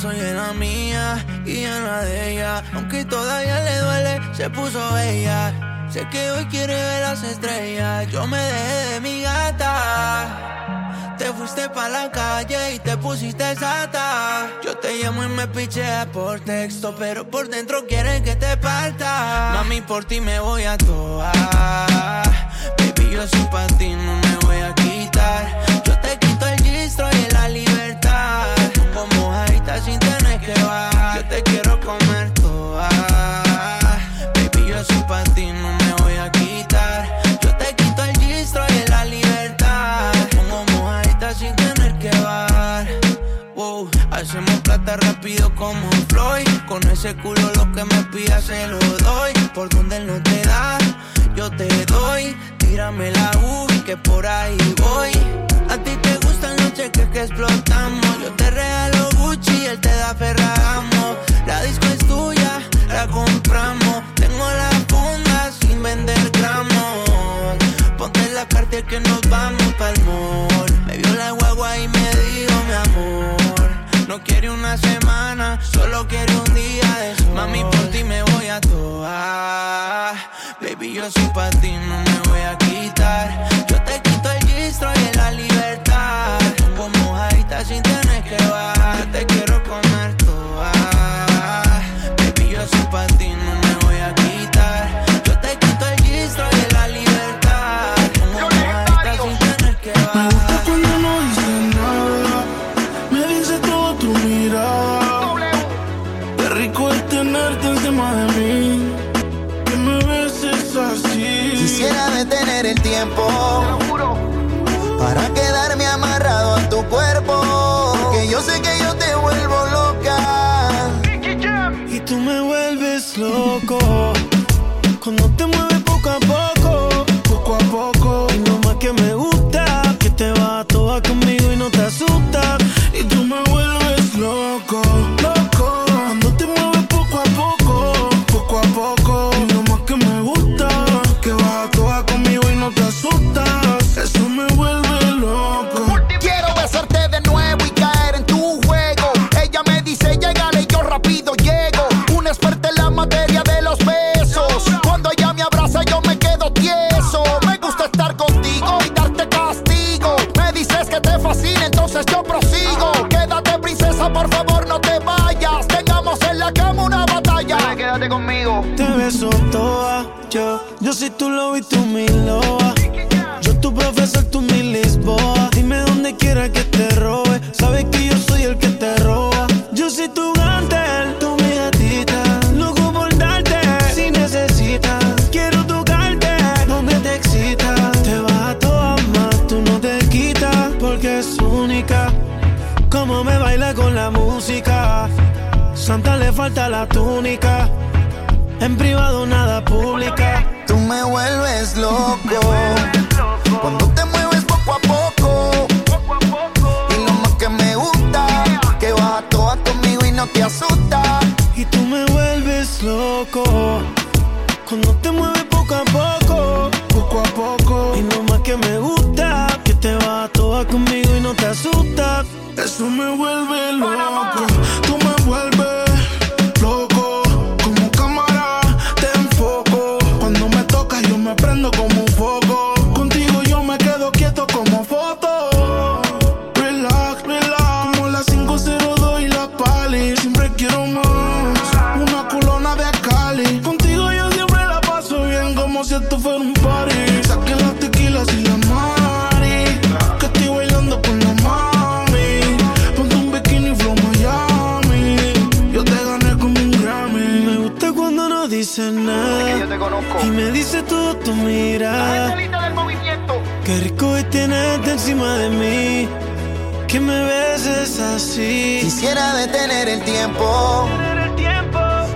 soy en la mía y en la de. Aunque todavía le duele, se puso bella. Sé que hoy quiere ver las estrellas. Yo me dejé de mi gata. Te fuiste pa' la calle y te pusiste sata. Yo te llamo y me pichea por texto, pero por dentro quieren que te parta. Mami, por ti me voy a toa. Baby, yo soy pa' ti, no me voy como Floyd. Con ese culo lo que me pidas se lo doy. Por donde él no te da, yo te doy. Tírame la uvi que por ahí voy. A ti te gustan los cheques que explotamos. Yo te regalo Gucci él te da Ferragamo. La disco es tuya, la compramos. Tengo la funda sin vender gramos. Ponte la carta que nos vamos pa'l mall. Una semana, solo quiere un día de sol. Mami, por ti me voy a toar. Baby, yo soy pa' ti, no vas toda Santa le falta la túnica. En privado nada pública. Tú me vuelves loco. Cuando te mueves poco a poco. Y lo más que me gusta, que vas a todas conmigo y no te asustas. Y tú me vuelves loco. Cuando te mueves poco a poco. Poco a poco. Y lo más que me gusta, que te vas toda conmigo y no te asustas. Eso me vuelve me dice todo tu mirada. del movimiento. Qué rico es tenerte encima de mí. Que me beses así. Quisiera. Detener el tiempo.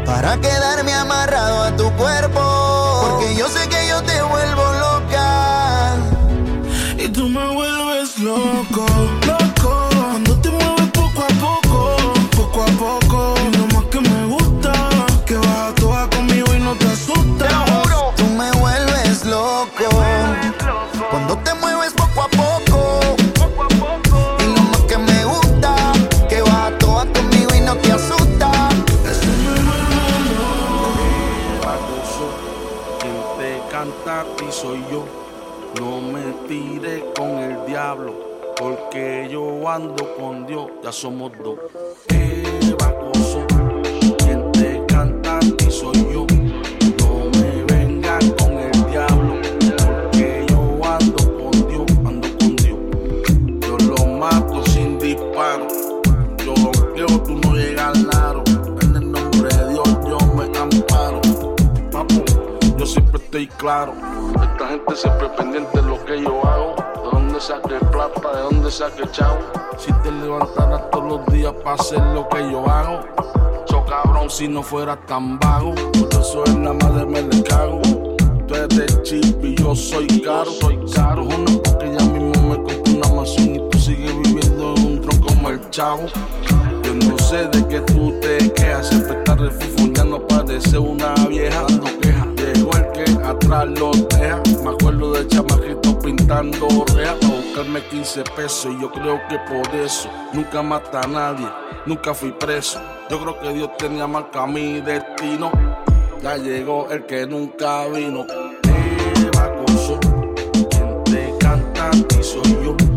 Para quedarme amarrado a tu cuerpo. Porque yo sé que yo te vuelvo loca. Y tú me vuelves loco. Yo ando con Dios, ya somos dos. Eva Coso, quien te canta a ti soy yo. No me vengas con el diablo, porque yo ando con Dios, ando con Dios. Yo lo mato sin disparo, yo bloqueo, tú no llegas al aro. En el nombre de Dios yo me amparo. Papo, yo siempre estoy claro. Esta gente siempre pendiente de lo que yo hago. Saque plata, de dónde saque chavo. Si te levantaras todos los días para hacer lo que yo hago. So cabrón, si no fueras tan vago. Por eso es nada más de me le cago. Tú eres de chip y yo soy caro. Soy caro. Una porque ya mismo me compré una mansión y tú sigues viviendo en un tronco como el chavo. Yo no sé de qué tú te quejas. Siempre estás refufuñando, parece una vieja dando queja. Que atrás lo deja. Me acuerdo de chamaquito pintando rejas para buscarme 15 pesos. Y yo creo que por eso nunca mata a nadie, nunca fui preso. Yo creo que Dios tenía marca mi destino. Ya llegó el que nunca vino. Eva Coso, quien te canta a ti soy yo.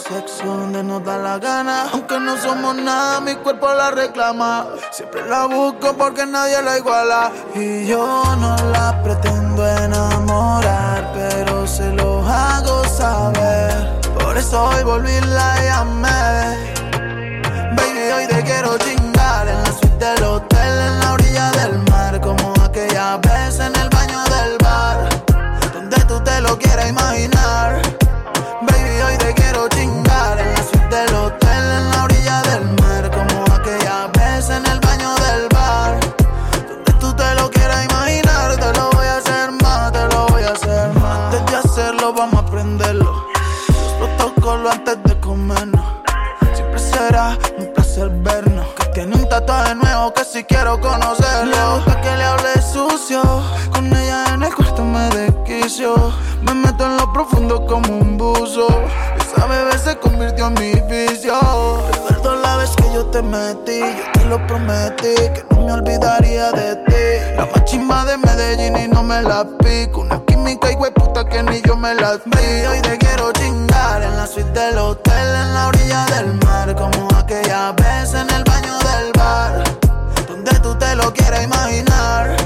Sexo donde nos da la gana. Aunque no somos nada, mi cuerpo la reclama. Siempre la busco porque nadie la iguala. Y yo no la pretendo enamorar, pero se los hago saber. Por eso hoy volví la llamé. Baby, hoy te quiero chingar en la suite del hotel, en la orilla del mar, como aquella vez en el baño del bar, donde tú te lo quieras imaginar. Hacerlo, vamos a aprenderlo. Los protocolos antes de comernos. Siempre será un placer vernos. Que tiene un tatuaje nuevo que si quiero conocerlo. Le que le hable sucio. Con ella en el cuarto me Me meto en lo profundo como un buzo. Esa bebé se convirtió en mi vicio. Recuerdo la vez que yo te metí. Yo te lo prometí. Que no me olvidaría de ti. La más chimba de Medellín y no me la pico. Una química y puta que ni yo me la vi. Hoy te quiero chingar en la suite del hotel, en la orilla del mar. Como aquella vez en el baño del bar. Donde tú te lo quieras imaginar.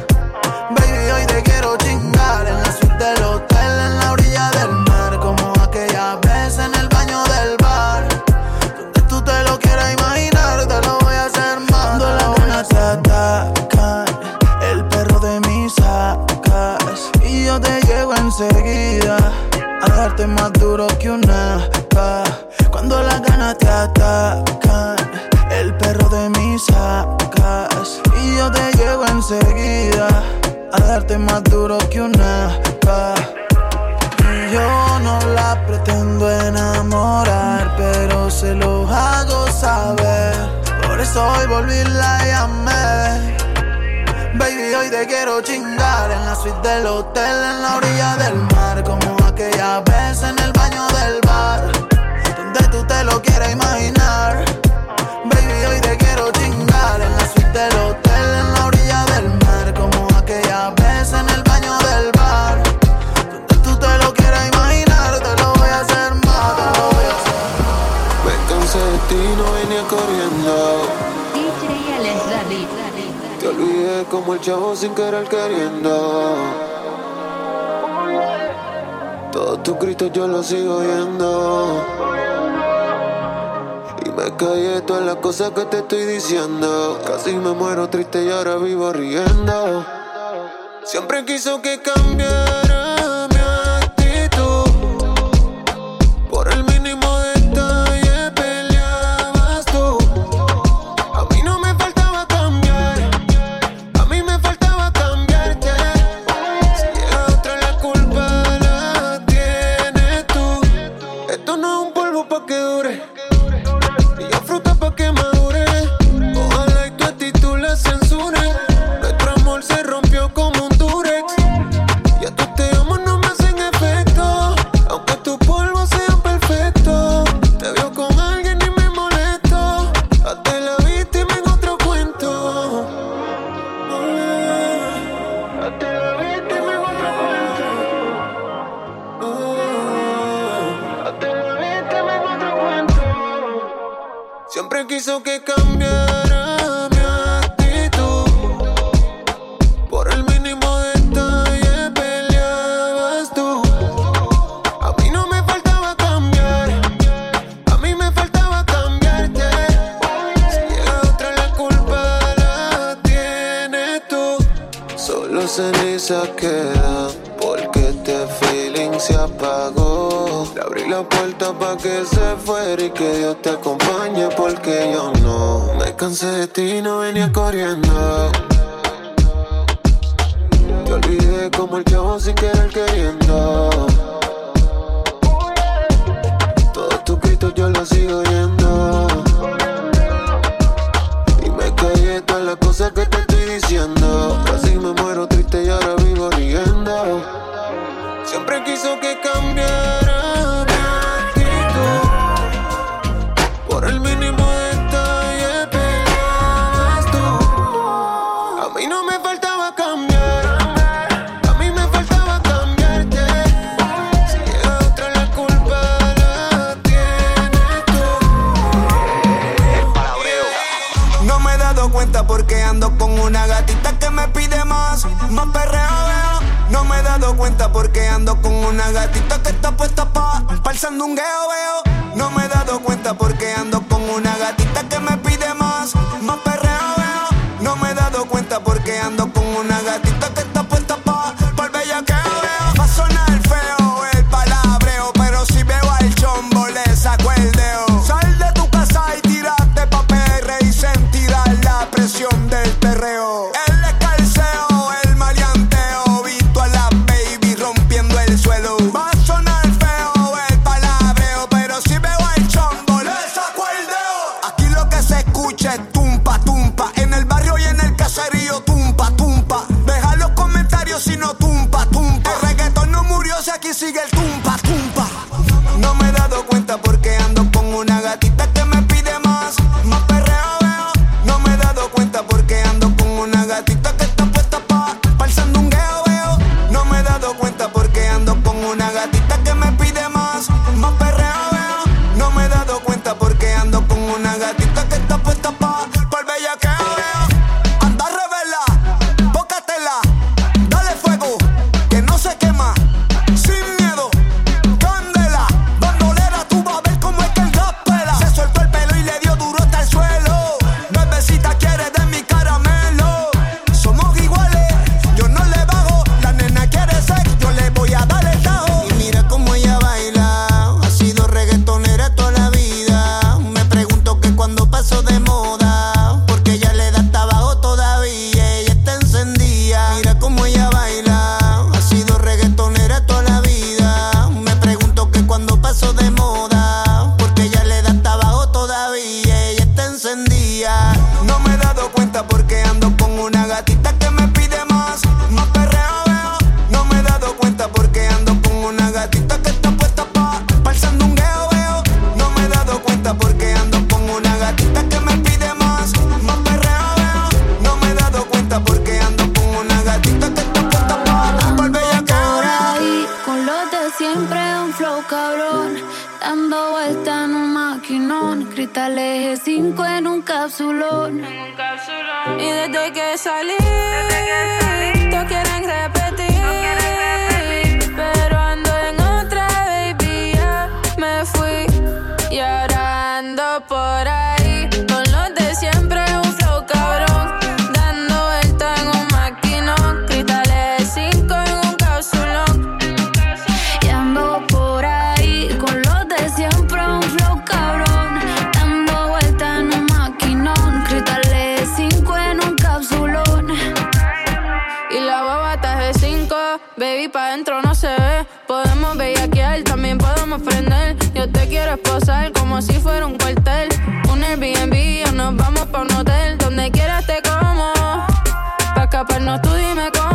Baby, hoy te quiero chingar en la suite del hotel, en la orilla del mar. Como aquella vez en el baño del bar. Donde tú te lo quieras imaginar, te lo voy a hacer más. Cuando la una te atacan, el perro de mis sacas. Y yo te llego enseguida a darte más duro que una hotel, en la orilla del mar, como aquella vez en el baño del bar, donde tú te lo quieras imaginar. Baby, hoy te quiero chingar en la suite del hotel, en la orilla del mar, como aquella vez en el baño del bar, donde tú te lo quieras imaginar. Te lo voy a hacer más, te lo voy a hacer. Me cansé de ti, no venía corriendo. DJ Alex. Te olvidé como el chavo sin querer queriendo. Todos tus gritos yo los sigo oyendo. Y me callé todas las cosas que te estoy diciendo. Casi me muero triste y ahora vivo riendo. Siempre quiso que cambiara Abrí la puerta pa' que se fuera y que Dios te acompañe porque yo no Me cansé de ti y no venía corriendo. Te olvidé como el chavo sin querer queriendo. Todos tus gritos yo los sigo oyendo. Y me callé todas las cosas que te estoy diciendo. Así me muero triste y ahora vivo riendo. Siempre quiso que cambiara. No me dado cuenta porque ando con una gatita que está puesta pa' Pa'l sandungueo veo. No me he dado cuenta porque ando con una gatita que me pide más. y anda por ahí con los de siempre, un flow cabrón. Dando vuelta en un maquinón, cristales de cinco en un cápsulón. Y ando por ahí con los de siempre, un flow cabrón. Dando vuelta en un maquinón, cristales de cinco en un cápsulón. Y la babata de cinco, baby, pa' dentro no se ve. Podemos bellaquear, también podemos prender. Yo te quiero esposar como si fuera un no, tú dime cómo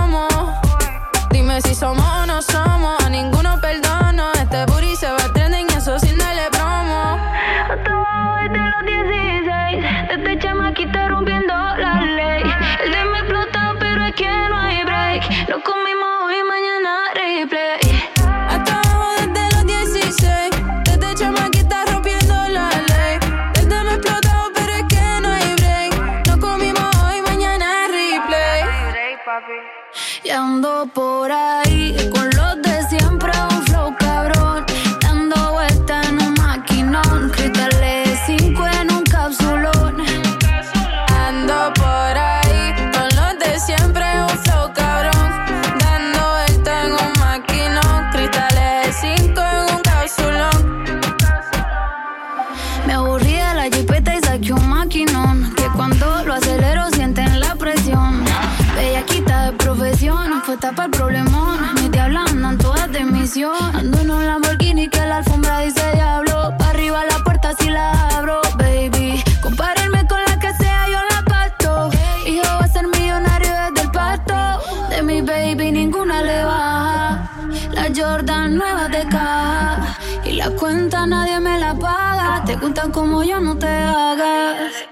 por ahí. como yo no te hagas.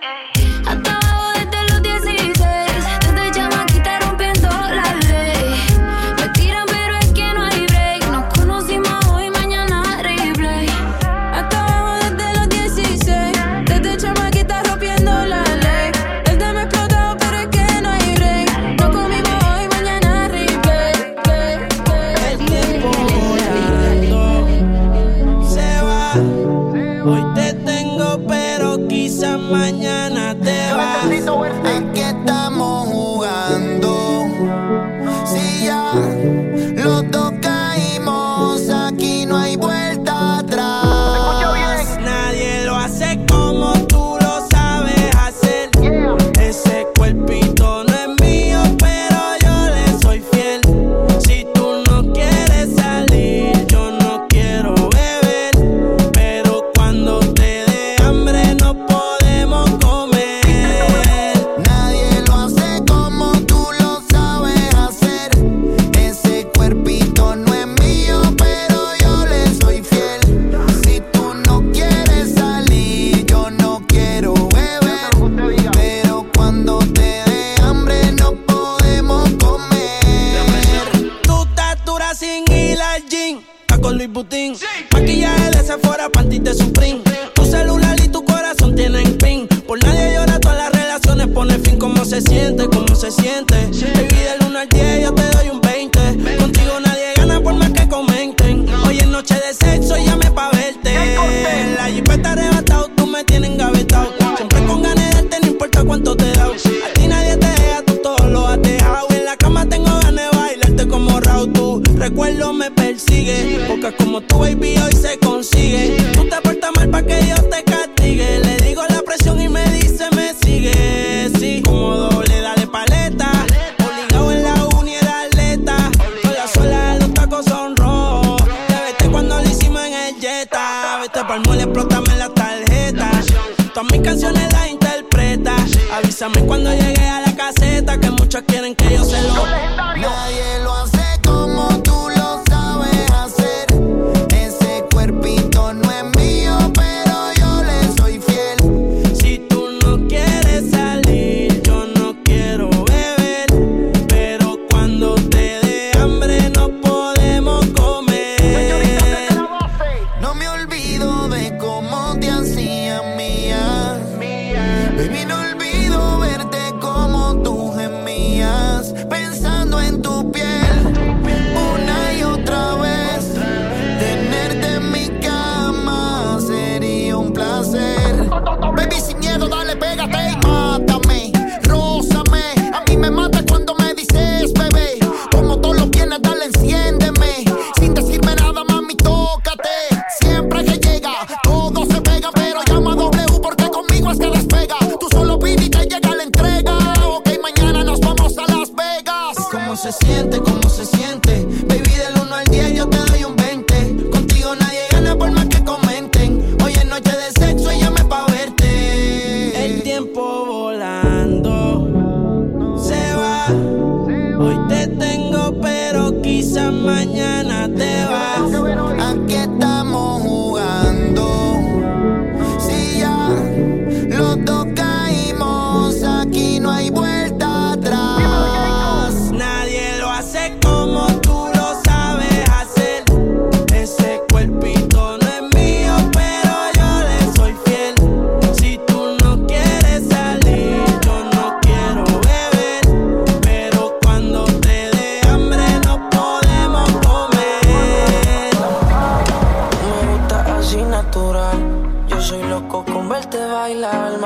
Los dos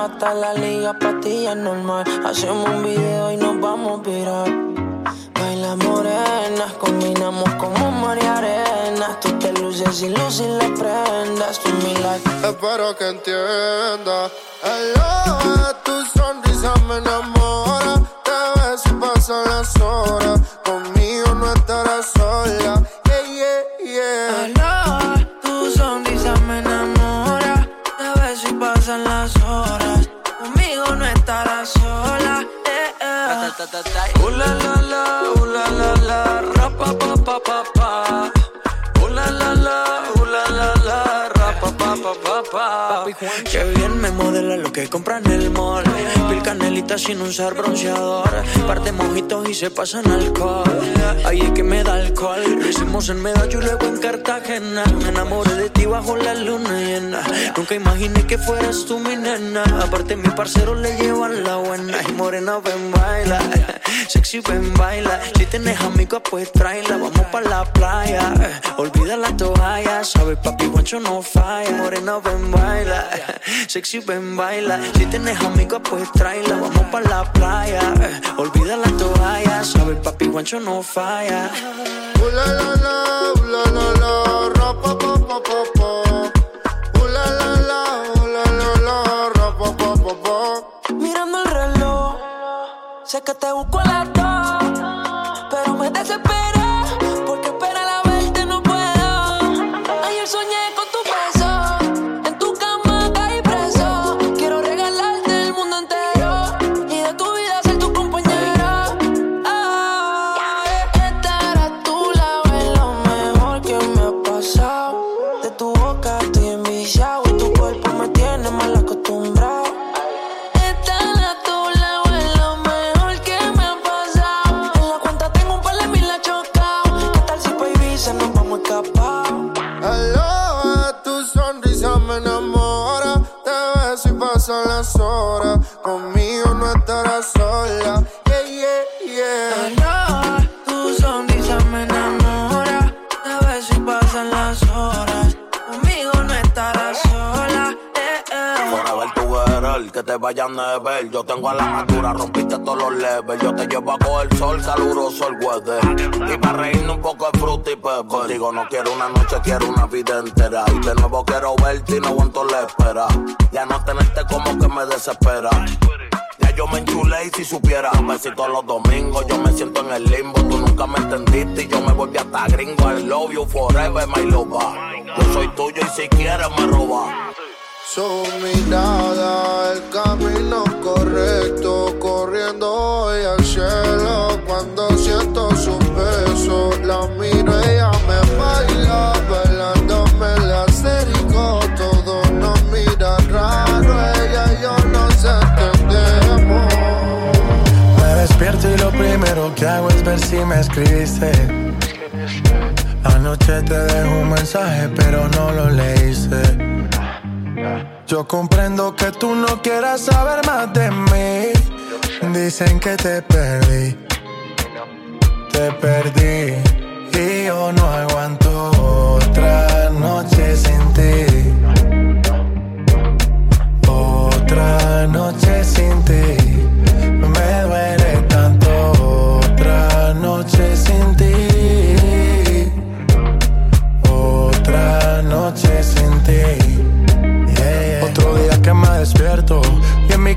Mata la liga, patilla normal. Hacemos un video y nos vamos a virar. Baila morena, combinamos como mar y arena. Tú te luces y luces las prendas. Tú mi like. Espero que entienda. Hello, tu sonrisa me enamora. Te ves y pasan las horas. Uh la la la, uh la la la, ra pa pa pa pa pa. Uh la la la, uh la la la, ra pa pa pa pa pa. Que bien me modela lo que compra en el mall. Pil canelita sin usar bronceador. Par mojitos y se pasan alcohol. Ahí es que me da alcohol. Lo hicimos en Medallo luego en Cartagena. Me enamoré de ti bajo la luna llena. Nunca imaginé que fueras tú mi nena. Aparte, mi parcero le llevan la buena. Y morena, ven, baila. Sexy, ven, baila. Si tienes amigos, pues tráela. Vamos pa' la playa. Olvida la toalla. Sabes, papi, guancho no falla. Morena, ven, baila. Sexy, ven, baila. Si tienes amigos, pues tráela. Vamos pa' la playa. Olvida la toalla. Sabes, papi, guancho no falla. Uh la la la, uh la la la, ra pa pa pa pa. Uh la la la, uh la la la, ra pa pa pa. Mirando el reloj, sé que te busco a las la madura, rompiste todos los levels. Yo te llevo a coger sol, caluroso el weather. Y para reírnos un poco de fruta y pepper. Contigo no quiero una noche, quiero una vida entera. Y de nuevo quiero verte y no aguanto la espera. Ya no tenerte como que me desespera. Ya yo me enchulé y si supiera Besitos los domingos, yo me siento en el limbo Tú nunca me entendiste y yo me volví hasta gringo I love you forever, my lover Yo soy tuyo y si quieres me roba Su mirada, el camino corriendo hoy al cielo. Cuando siento su beso, la miro, ella me baila, bailándome la acerico. Todo nos mira raro, ella y yo nos entendemos. Me despierto y lo primero que hago es ver si me escribiste. Anoche te dejo un mensaje, pero no lo leíste. Yo comprendo que tú no quieras saber más de mí. Dicen que te perdí. Te perdí. Y yo no aguanto otra noche sin ti. Otra noche sin ti.